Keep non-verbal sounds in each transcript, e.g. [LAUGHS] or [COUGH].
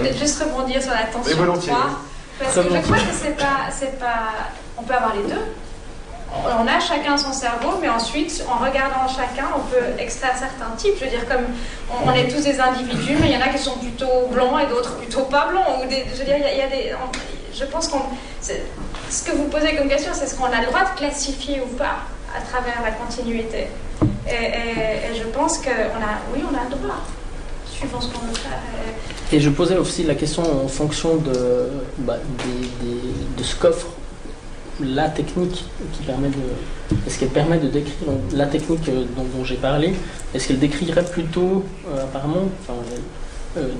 peut-être juste rebondir sur la tension 3. Parce que je crois que c'est pas, c'est pas. On peut avoir les deux. On a chacun son cerveau, mais ensuite, en regardant chacun, on peut extraire certains types. Je veux dire, comme on, est tous des individus, mais il y en a qui sont plutôt blancs et d'autres plutôt pas blancs. Ou des, je veux dire, il y a, des. je pense qu'on. Ce que vous posez comme question, c'est ce qu'on a le droit de classifier ou pas à travers la continuité. Et, je pense qu'on a. Oui, on a le droit, Et je posais aussi la question en fonction de, bah, de ce qu'offre la technique qui permet de. Est-ce qu'elle permet de décrire la technique euh, dont, j'ai parlé Est-ce qu'elle décrirait plutôt, euh, apparemment, euh,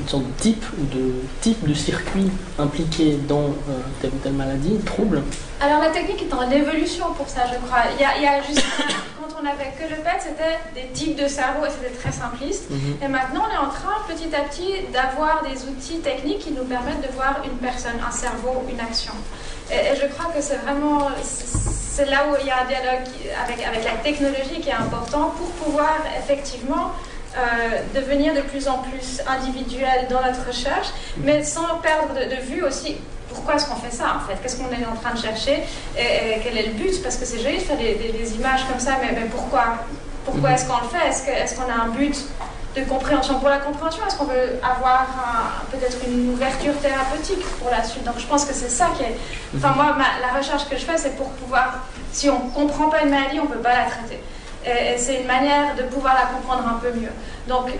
une sorte de type ou de type de circuit impliqué dans telle ou telle maladie, trouble Alors la technique est en évolution pour ça, je crois. Il y a, juste quand on n'avait que le PET, c'était des types de cerveau et c'était très simpliste. Mhm. Et maintenant, on est en train petit à petit d'avoir des outils techniques qui nous permettent de voir une personne, un cerveau, une action. Et, je crois que c'est vraiment, c'est là où il y a un dialogue avec, avec la technologie qui est important pour pouvoir effectivement euh, devenir de plus en plus individuel dans notre recherche, mais sans perdre de, vue aussi pourquoi est-ce qu'on fait ça en fait Qu'est-ce qu'on est en train de chercher et, quel est le but? Parce que c'est joli de faire des, images comme ça, mais, mais pourquoi Pourquoi mhm. est-ce qu'on le fait? Est-ce qu'on est a un but de compréhension. Pour la compréhension, est-ce qu'on veut avoir peut-être une ouverture thérapeutique pour la suite? Donc je pense que c'est ça qui est... Enfin moi, la recherche que je fais, c'est pour pouvoir... Si on ne comprend pas une maladie, on ne peut pas la traiter. Et, c'est une manière de pouvoir la comprendre un peu mieux. Donc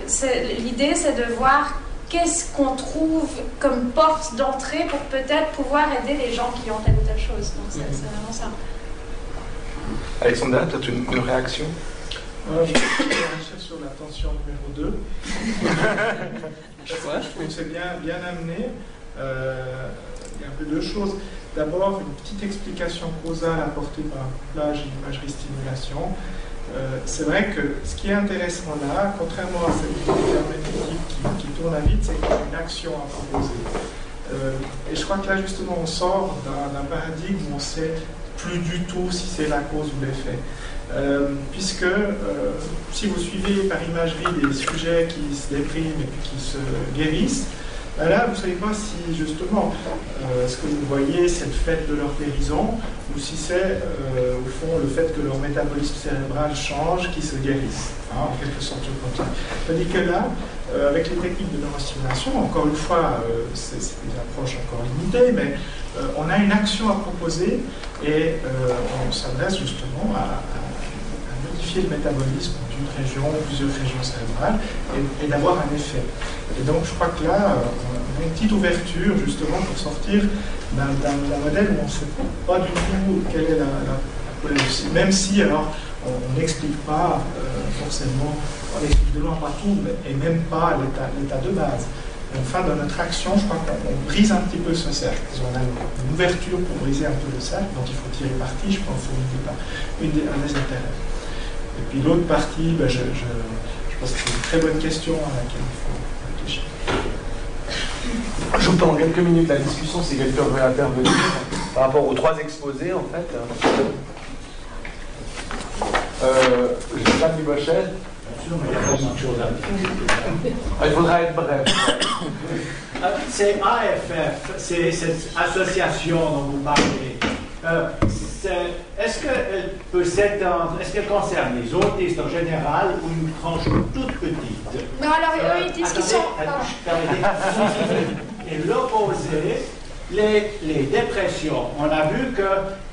l'idée, c'est de voir qu'est-ce qu'on trouve comme porte d'entrée pour peut-être pouvoir aider les gens qui ont telle ou telle chose. Donc c'est vraiment ça. Alexandra, tu as une, une réaction? Euh, je vais sur la tension numéro 2. [LAUGHS] je trouve que c'est bien, bien amené. Euh, il y a un peu deux choses. D'abord, une petite explication causale apportée par plage et imagerie stimulation. Euh, c'est vrai que ce qui est intéressant là, contrairement à cette herméneutique qui, qui tourne à vide, c'est qu'il y a une action à proposer. et je crois que là, justement, on sort d'un paradigme où on ne sait plus du tout si c'est la cause ou l'effet. Euh, puisque euh, si vous suivez par imagerie des sujets qui se dépriment et qui se guérissent, ben là, vous ne savez pas si justement euh, ce que vous voyez, c'est le fait de leur guérison, ou si c'est au fond le fait que leur métabolisme cérébral change, qui se guérissent, hein, en quelque sorte je Tandis que là, avec les techniques de neurostimulation, encore une fois, c'est des approches encore limitées, mais on a une action à proposer et on s'adresse justement à le métabolisme d'une région plusieurs régions cérébrales et, d'avoir un effet. Et donc je crois que là, on a une petite ouverture justement pour sortir d'un modèle où on ne sait pas du tout quelle est la, la, Même si alors on n'explique pas euh, forcément, on explique de loin pas tout, et même pas l'état de base. Enfin, dans notre action, je crois qu'on brise un petit peu ce cercle. On a une, ouverture pour briser un peu le cercle, donc il faut tirer parti, je pense, c'est un des intérêts. Et puis l'autre partie, ben, je, pense que c'est une très bonne question à laquelle il faut réfléchir. Je vous en quelques minutes la discussion si quelqu'un veut intervenir par rapport aux trois exposés en fait. Euh, Jean Bochet. Il faudra être bref. Euh, c'est AFF, c'est cette association dont vous parlez. Euh, est-ce qu'elle peut s'étendre, est-ce qu'elle concerne les autistes en général ou une tranche toute petite? Non, alors eux, ils disent qu'ils sont. Et l'opposé, les, les, dépressions. On a vu que,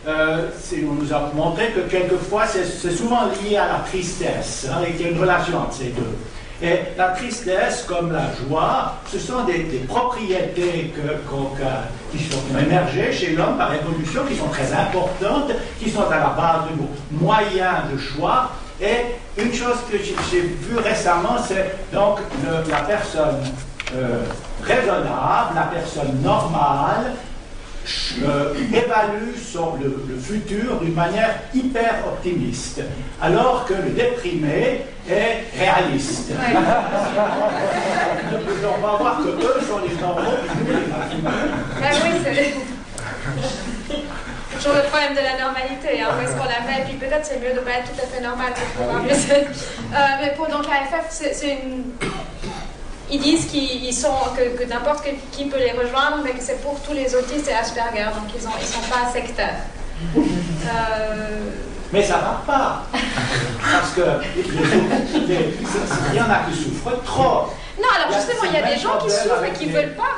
euh, on nous a montré que quelquefois c'est souvent lié à la tristesse, hein, et qu'il y a une relation entre ces deux. Et la tristesse comme la joie, ce sont des, propriétés qui sont émergées chez l'homme par évolution, qui sont très importantes, qui sont à la base de nos moyens de choix. Et une chose que j'ai vue récemment, c'est donc la personne euh, raisonnable, la personne normale, euh, évalue son, le, futur d'une manière hyper optimiste, alors que le déprimé est réaliste. [LAUGHS] on va voir que eux sont les normaux ben oui, c'est [LAUGHS] toujours le problème de la normalité, hein, où est-ce qu'on la met, et puis peut-être c'est mieux de ne pas être tout à fait normal pour pouvoir. Mais, euh, mais pour donc l'AFF, c'est une ils disent qu'ils sont, que, n'importe qui peut les rejoindre, mais que c'est pour tous les autistes et Asperger, donc ils ne ils sont pas sectaires. [LAUGHS] Euh, mais ça ne va pas. Parce que il y en a qui souffrent trop. Non, alors justement, il y a des gens qui souffrent et qui ne veulent pas.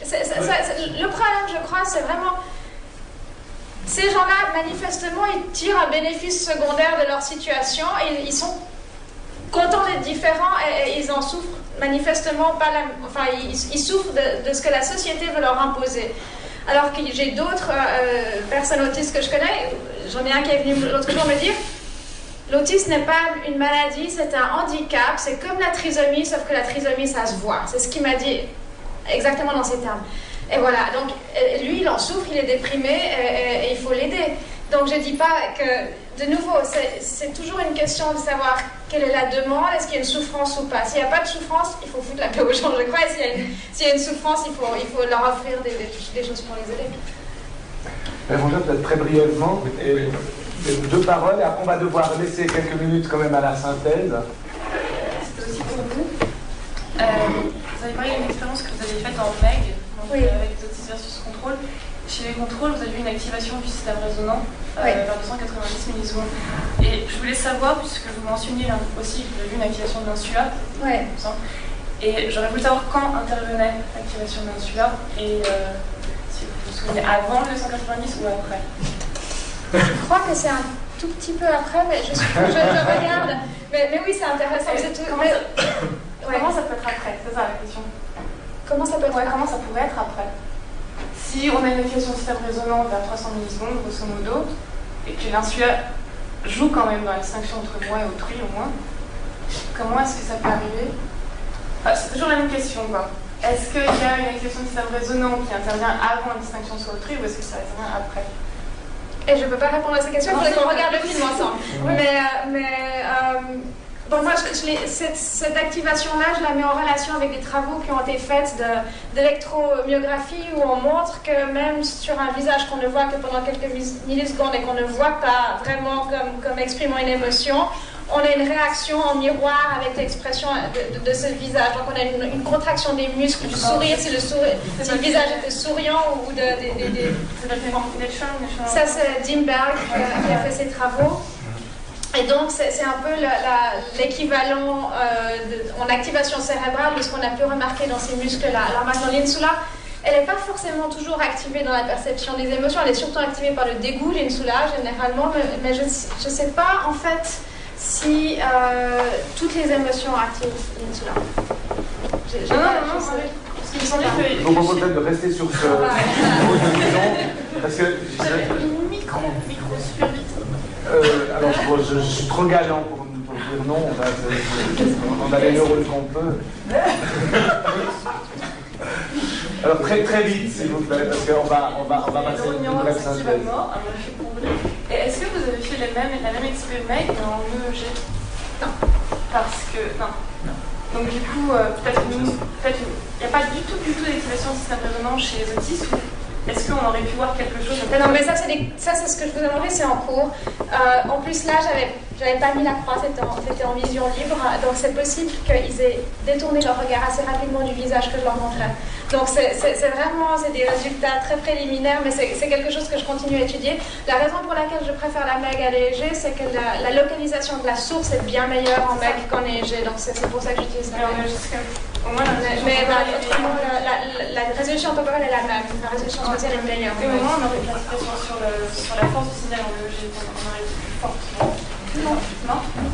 le problème, je crois, c'est vraiment. Ces gens-là, manifestement, ils tirent un bénéfice secondaire de leur situation et ils sont contents d'être différents et, manifestement pas enfin ils, souffrent de, ce que la société veut leur imposer. Alors que j'ai d'autres euh, personnes autistes que je connais, j'en ai un qui est venu l'autre jour me dire l'autisme n'est pas une maladie, c'est un handicap, c'est comme la trisomie, sauf que la trisomie ça se voit. C'est ce qu'il m'a dit exactement dans ces termes. Et voilà, donc euh, lui il en souffre, il est déprimé et, et il faut l'aider. Donc je ne dis pas que de nouveau, c'est toujours une question de savoir quelle est la demande, est-ce qu'il y a une souffrance ou pas. S'il n'y a pas de souffrance, il faut foutre la paix aux gens, je crois. S'il y, a une souffrance, il faut, il faut leur offrir des, choses pour les aider. peut-être très brièvement, deux paroles, et après on va devoir laisser quelques minutes quand même à la synthèse. C'était aussi pour vous. Euh, vous avez parlé d'une expérience que vous avez faite en MEG, donc, euh, avec les autistes versus contrôle. Chez les contrôles, vous avez eu une activation du système résonant euh, vers 290 millisecondes. Et je voulais savoir, puisque vous mentionniez aussi que vous avez eu une activation de l'insula, ouais. et j'aurais voulu savoir quand intervenait l'activation de l'insula, et euh, si vous vous souvenez, avant le 290 ou après Je crois que c'est un tout petit peu après, mais je, regarde. Mais, oui, c'est intéressant. Comment, ça... comment, ça... peut être après? C'est ça la question. Comment ça peut être Comment ça pourrait être après? Si on a une activation système résonant vers 300 millisecondes, grosso modo, et que l'insula joue quand même dans la distinction entre moi et autrui au moins, comment est-ce que ça peut arriver? C'est toujours la même question, quoi. Est-ce qu'il y a une activation de système résonant qui intervient avant la distinction sur autrui ou est-ce que ça intervient après? Et je ne peux pas répondre à cette question, il faudrait qu'on regarde le film ensemble. Mais, euh, mais euh, donc moi, cette, activation-là, je la mets en relation avec des travaux qui ont été faits d'électromyographie où on montre que même sur un visage qu'on ne voit que pendant quelques millisecondes et qu'on ne voit pas vraiment comme, comme exprimant une émotion, on a une réaction en miroir avec l'expression de, ce visage. Donc on a une, contraction des muscles du sourire, si le, sourire, si le visage était souriant ou de... de, Ça c'est Dimberg qui a fait ses travaux. Et donc, c'est un peu l'équivalent euh, en activation cérébrale de ce qu'on a pu remarquer dans ces muscles-là. Alors maintenant, l'insula, elle n'est pas forcément toujours activée dans la perception des émotions, elle est surtout activée par le dégoût, l'insula, généralement, mais, je ne sais pas, en fait, si euh, toutes les émotions activent l'insula. Non, non, non, non, Je vous propose peut-être de rester sur ce [LAUGHS] parce que... Euh, alors, je, suis trop galant pour, dire non. On, a les neurones qu'on peut. Alors, très très vite, s'il vous plaît, parce qu'on va, on va, on va passer une brève synthèse. Et est-ce que vous avez fait les mêmes, la même expérience en EEG Non. Parce que. Non. Donc, du coup, euh, peut-être il n'y a pas du tout, du tout d'activation de système résonant chez les autistes est-ce qu'on aurait pu voir quelque chose Non, mais ça, c'est ce que je vous ai demandé, c'est en cours. Euh, en plus, là, j'avais n'avais pas mis la croix, c'était en, vision libre, donc c'est possible qu'ils aient détourné leur regard assez rapidement du visage que je leur montrais. Donc c'est vraiment des résultats très préliminaires, mais c'est quelque chose que je continue à étudier. La raison pour laquelle je préfère la MEG à l'EEG, c'est que la, localisation de la source est bien meilleure en MEG qu'en EEG, donc c'est pour ça que j'utilise la MEG. Mais autrement, la, résolution temporelle est la même, la résolution spatiale est meilleure. Et au moins, on aurait une sur, sur la force du signal on aurait plus forte. Non. Non